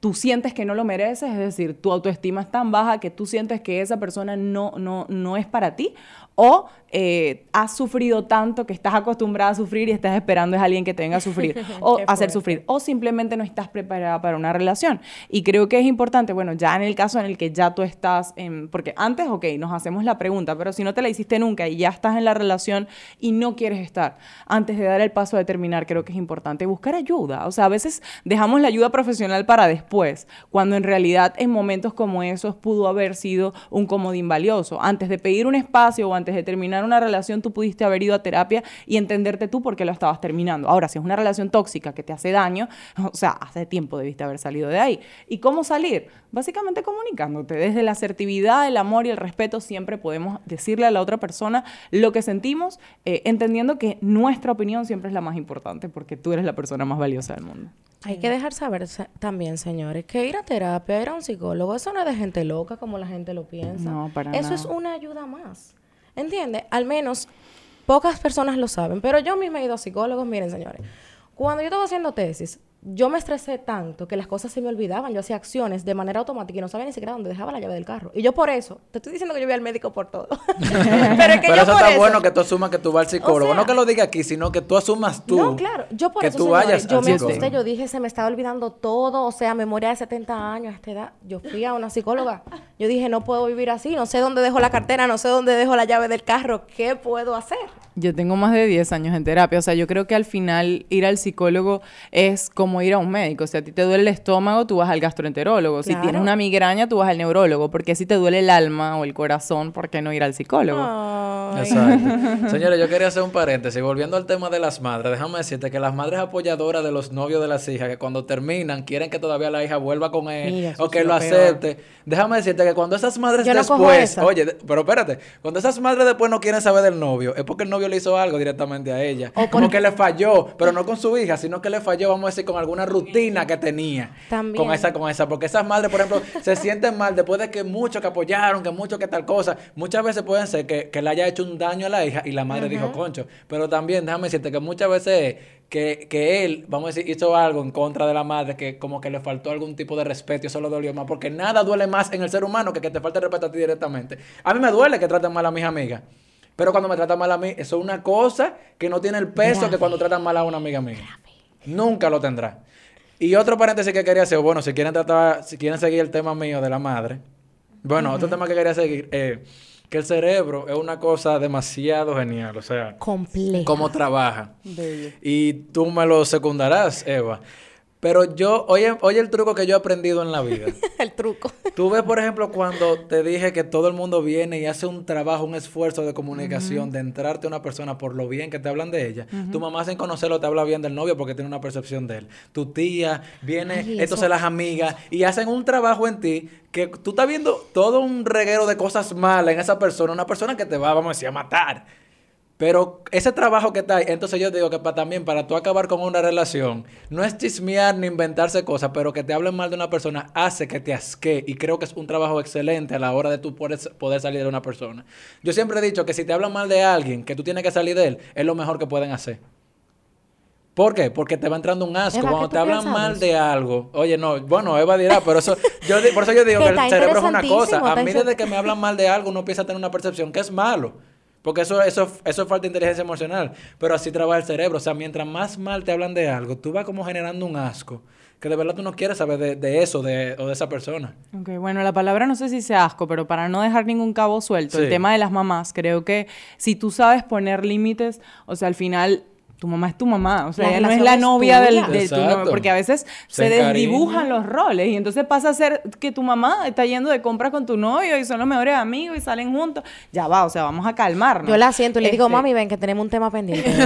tú sientes que no lo mereces, es decir, tu autoestima es tan baja que tú sientes que esa persona no, no, no es para ti, o eh, has sufrido tanto que estás acostumbrada a sufrir y estás esperando es alguien que te venga a sufrir, o hacer sufrir, o simplemente no estás preparada para una relación. Y creo que es importante, bueno, ya en el caso en el que ya tú estás, en, porque antes, ok, nos hacemos la pregunta, pero si no te la hiciste nunca y ya estás en la relación y no quieres estar, antes de dar el paso de terminar, creo que es importante buscar ayuda. O sea, a veces dejamos la ayuda profesional para después, cuando en realidad en momentos como esos pudo haber sido un comodín valioso. Antes de pedir un espacio o antes de terminar una relación, tú pudiste haber ido a terapia y entenderte tú por qué lo estabas terminando. Ahora, si es una relación tóxica que te hace daño, o sea, hace tiempo debiste haber salido de ahí. ¿Y cómo salir? Básicamente comunicándote. Desde la asertividad, el amor y el respeto siempre podemos decirle a la otra persona lo que sentimos, eh, entendiendo que nuestra opinión siempre es la más importante porque tú eres la persona más valiosa del mundo. Hay que dejar saber también, señores, que ir a terapia, ir a un psicólogo, eso no es de gente loca como la gente lo piensa. No, para Eso nada. es una ayuda más. ¿Entiendes? Al menos pocas personas lo saben, pero yo misma he ido a psicólogos. Miren, señores, cuando yo estaba haciendo tesis, yo me estresé tanto que las cosas se me olvidaban. Yo hacía acciones de manera automática y no sabía ni siquiera dónde dejaba la llave del carro. Y yo por eso, te estoy diciendo que yo voy al médico por todo. Pero es que Pero yo eso por está eso- bueno que tú asumas que tú vas al psicólogo. sea- no que lo diga aquí, sino que tú asumas tú. No, claro. Yo por que eso, tú señores, vayas yo me psicólogo. asusté. Yo dije, se me estaba olvidando todo. O sea, memoria de 70 años a esta edad. Yo fui a una psicóloga. Yo dije, no puedo vivir así. No sé dónde dejo la cartera, no sé dónde dejo la llave del carro. ¿Qué puedo hacer? Yo tengo más de 10 años en terapia, o sea, yo creo que al final ir al psicólogo es como ir a un médico. Si a ti te duele el estómago, tú vas al gastroenterólogo. Si tienes una migraña, tú vas al neurólogo. Porque si te duele el alma o el corazón, ¿por qué no ir al psicólogo? Ay. Exacto. Señores, yo quería hacer un paréntesis. Volviendo al tema de las madres, déjame decirte que las madres apoyadoras de los novios de las hijas, que cuando terminan quieren que todavía la hija vuelva con él Mira, o que lo acepte. Déjame decirte que cuando esas madres Yo no cojo después, esa. oye, pero espérate, cuando esas madres después no quieren saber del novio, es porque el novio le hizo algo directamente a ella. Como que le falló, pero no con su hija, sino que le falló, vamos a decir, con alguna rutina que tenía. También. Con esa, con esa. Porque esas madres, por ejemplo, se sienten mal después de que mucho que apoyaron, que mucho que tal cosa. Muchas veces pueden ser que, que le haya hecho un daño a la hija y la madre dijo concho. Pero también, déjame decirte que muchas veces que, que él, vamos a decir, hizo algo en contra de la madre que como que le faltó algún tipo de respeto y eso lo dolió más. Porque nada duele más en el ser humano que que te falte respeto a ti directamente. A mí me duele que traten mal a mis amigas. Pero cuando me tratan mal a mí, eso es una cosa que no tiene el peso que cuando tratan mal a una amiga mía. Nunca lo tendrá. Y otro paréntesis que quería hacer, bueno, si quieren tratar, si quieren seguir el tema mío de la madre. Bueno, otro tema que quería seguir, eh, que el cerebro es una cosa demasiado genial, o sea, Complejo. cómo trabaja. Y tú me lo secundarás, Eva. Pero yo, oye, oye el truco que yo he aprendido en la vida. el truco. Tú ves, por ejemplo, cuando te dije que todo el mundo viene y hace un trabajo, un esfuerzo de comunicación, de entrarte a una persona por lo bien que te hablan de ella. Tu mamá sin conocerlo te habla bien del novio porque tiene una percepción de él. Tu tía viene, Ay, entonces eso- las amigas, y hacen un trabajo en ti que tú estás viendo todo un reguero de cosas malas en esa persona, una persona que te va, vamos a decir, a matar. Pero ese trabajo que está ahí, entonces yo digo que para también, para tú acabar con una relación, no es chismear ni inventarse cosas, pero que te hablen mal de una persona hace que te asque. Y creo que es un trabajo excelente a la hora de tú poder, poder salir de una persona. Yo siempre he dicho que si te hablan mal de alguien, que tú tienes que salir de él, es lo mejor que pueden hacer. ¿Por qué? Porque te va entrando un asco. Eva, Cuando ¿qué te hablan mal de algo, oye, no, bueno, Eva dirá, pero eso, yo, por eso yo digo Que que el cerebro es una cosa. A mí desde que me hablan mal de algo, uno empieza a tener una percepción que es malo. Porque eso, eso, eso es falta de inteligencia emocional. Pero así trabaja el cerebro. O sea, mientras más mal te hablan de algo, tú vas como generando un asco. Que de verdad tú no quieres saber de, de eso de, o de esa persona. Ok, bueno, la palabra no sé si sea asco, pero para no dejar ningún cabo suelto, el tema de las mamás, creo que si tú sabes poner límites, o sea, al final tu mamá es tu mamá, o sea, La ella no es la novia del, de tu novio, porque a veces Se se, desdibujan los roles y entonces pasa a ser que tu mamá está yendo de compras con tu novio y son los mejores amigos y salen juntos. Ya va, o sea, vamos a calmarnos. Yo la siento y le digo, Este, mami, ven que tenemos un tema pendiente.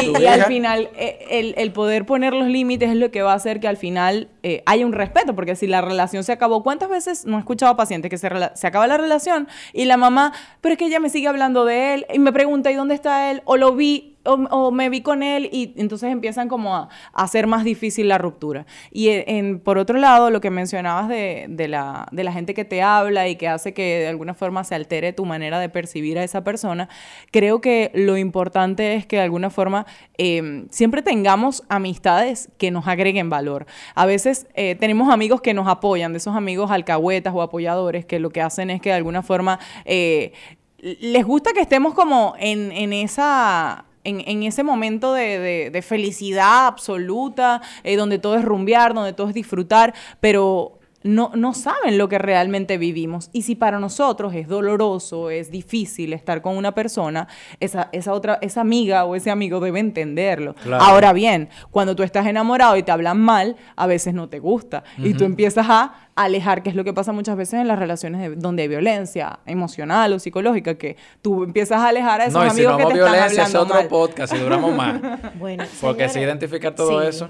Y, y al final, eh, el, el poder poner los límites es lo que va a hacer que al final eh, haya un respeto, porque si la relación se acabó, ¿cuántas veces no he escuchado a pacientes que se, se acaba la relación y la mamá, pero es que ella me sigue hablando de él y me pregunta, ¿y dónde está él? O lo vi. O, me vi con él y entonces empiezan como a, hacer más difícil la ruptura. Y en, en- por otro lado, lo que mencionabas de, de la, de la gente que te habla y que hace que de alguna forma se altere tu manera de percibir a esa persona, creo que lo importante es que de alguna forma eh, siempre tengamos amistades que nos agreguen valor. A veces eh, tenemos amigos que nos apoyan, de esos amigos alcahuetas o apoyadores que lo que hacen es que de alguna forma eh, les gusta que estemos como en, en esa en, en ese momento de, de- felicidad absoluta, eh, donde todo es rumbear, donde todo es disfrutar, pero no, no saben lo que realmente vivimos. Y si para nosotros es doloroso, es difícil estar con una persona, esa, esa otra, esa amiga o ese amigo debe entenderlo. Claro. Ahora bien, cuando tú estás enamorado y te hablan mal, a veces no te gusta. Y tú empiezas a alejar, que es lo que pasa muchas veces en las relaciones de- donde hay violencia emocional o psicológica, que tú empiezas a alejar a esos No, y si no que vamos te están violencia, es hablando otro mal. podcast y duramos más. bueno, Porque señores, si identificar todo sí. eso.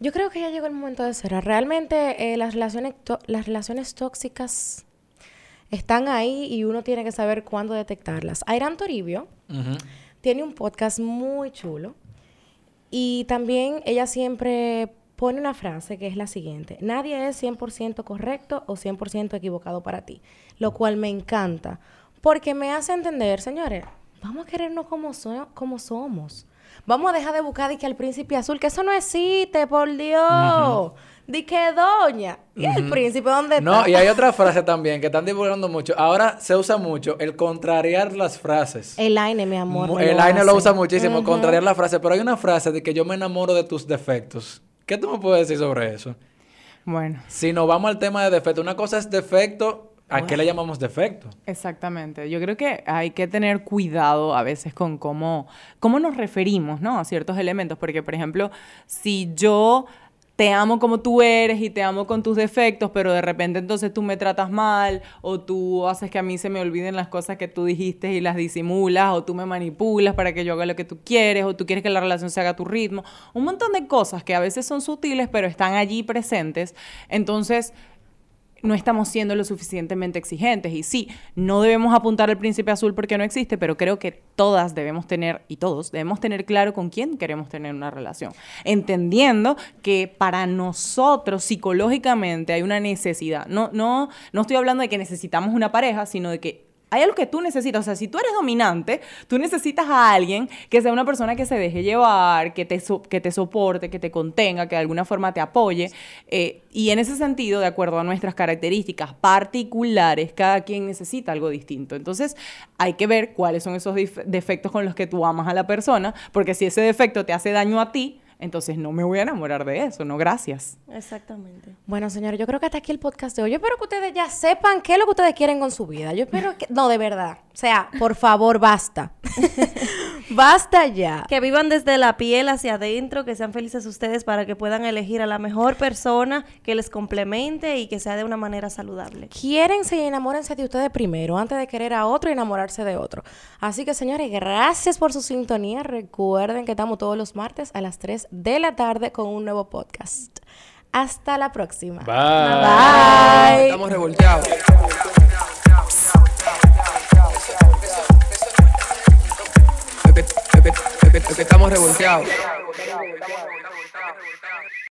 Yo creo que ya llegó el momento de cerrar. Realmente eh, las, relaciones las relaciones tóxicas están ahí y uno tiene que saber cuándo detectarlas. Airan Toribio tiene un podcast muy chulo y también ella siempre pone una frase que es la siguiente. Nadie es 100% correcto o 100% equivocado para ti, lo cual me encanta porque me hace entender, señores, vamos a querernos como, so- como somos. Vamos a dejar de buscar de que al príncipe azul, que eso no existe, por Dios. Di que doña. ¿Y el príncipe dónde está? No, y hay otra frase también que están divulgando mucho. Ahora se usa mucho el contrariar las frases. El Aine, mi amor. Mu- El Aine lo usa muchísimo, contrariar la frase. Pero hay una frase de que yo me enamoro de tus defectos. ¿Qué tú me puedes decir sobre eso? Bueno, Si nos vamos al tema de defecto, una cosa es defecto, ¿a qué le llamamos defecto? exactamente. Yo creo que hay que tener cuidado a veces con cómo, cómo nos referimos, ¿no? A ciertos elementos. Porque, por ejemplo, si yo te amo como tú eres y te amo con tus defectos, pero de repente entonces tú me tratas mal o tú haces que a mí se me olviden las cosas que tú dijiste y las disimulas o tú me manipulas para que yo haga lo que tú quieres o tú quieres que la relación se haga a tu ritmo. Un montón de cosas que a veces son sutiles pero están allí presentes. Entonces no estamos siendo lo suficientemente exigentes. Y sí, no debemos apuntar al príncipe azul porque no existe, pero creo que todas debemos tener, y todos, debemos tener claro con quién queremos tener una relación. Entendiendo que para nosotros psicológicamente hay una necesidad. No, no, no estoy hablando de que necesitamos una pareja, sino de que hay algo que tú necesitas. O sea, si tú eres dominante, tú necesitas a alguien que sea una persona que se deje llevar, que te, que te soporte, que te contenga, que de alguna forma te apoye. Eh, y en ese sentido, de acuerdo a nuestras características particulares, cada quien necesita algo distinto. Entonces, hay que ver cuáles son esos defectos con los que tú amas a la persona, porque si ese defecto te hace daño a ti, entonces no me voy a enamorar de eso, no gracias. Exactamente. Bueno, señores, yo creo que hasta aquí el podcast de hoy. Yo espero que ustedes ya sepan qué es lo que ustedes quieren con su vida. Yo espero que... No, de verdad. O sea, por favor, basta. basta ya. Que vivan desde la piel hacia adentro, que sean felices ustedes para que puedan elegir a la mejor persona que les complemente y que sea de una manera saludable. Quiérense y enamórense de ustedes primero, antes de querer a otro y enamorarse de otro. Así que, señores, gracias por su sintonía. Recuerden que estamos todos los martes a las 3 de la tarde con un nuevo podcast. Hasta la próxima. Bye. Bye. Bye. Estamos revolteados. estamos revolteados.